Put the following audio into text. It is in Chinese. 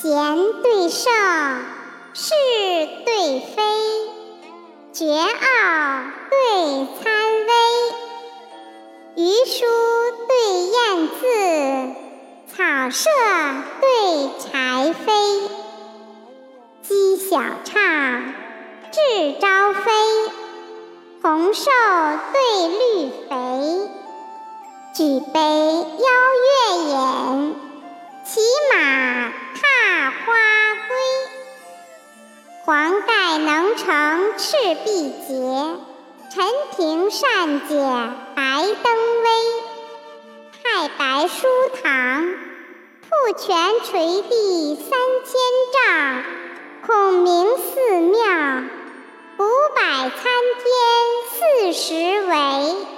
贤对圣，是对非，绝傲对参微，余书对燕字，草舍对柴扉，鸡小唱，雉朝飞，红瘦对绿肥，举杯邀月饮，黄盖能成赤壁捷，陈平善解白登危。太白书堂，瀑泉垂地三千丈；孔明寺庙，五百参天四十围。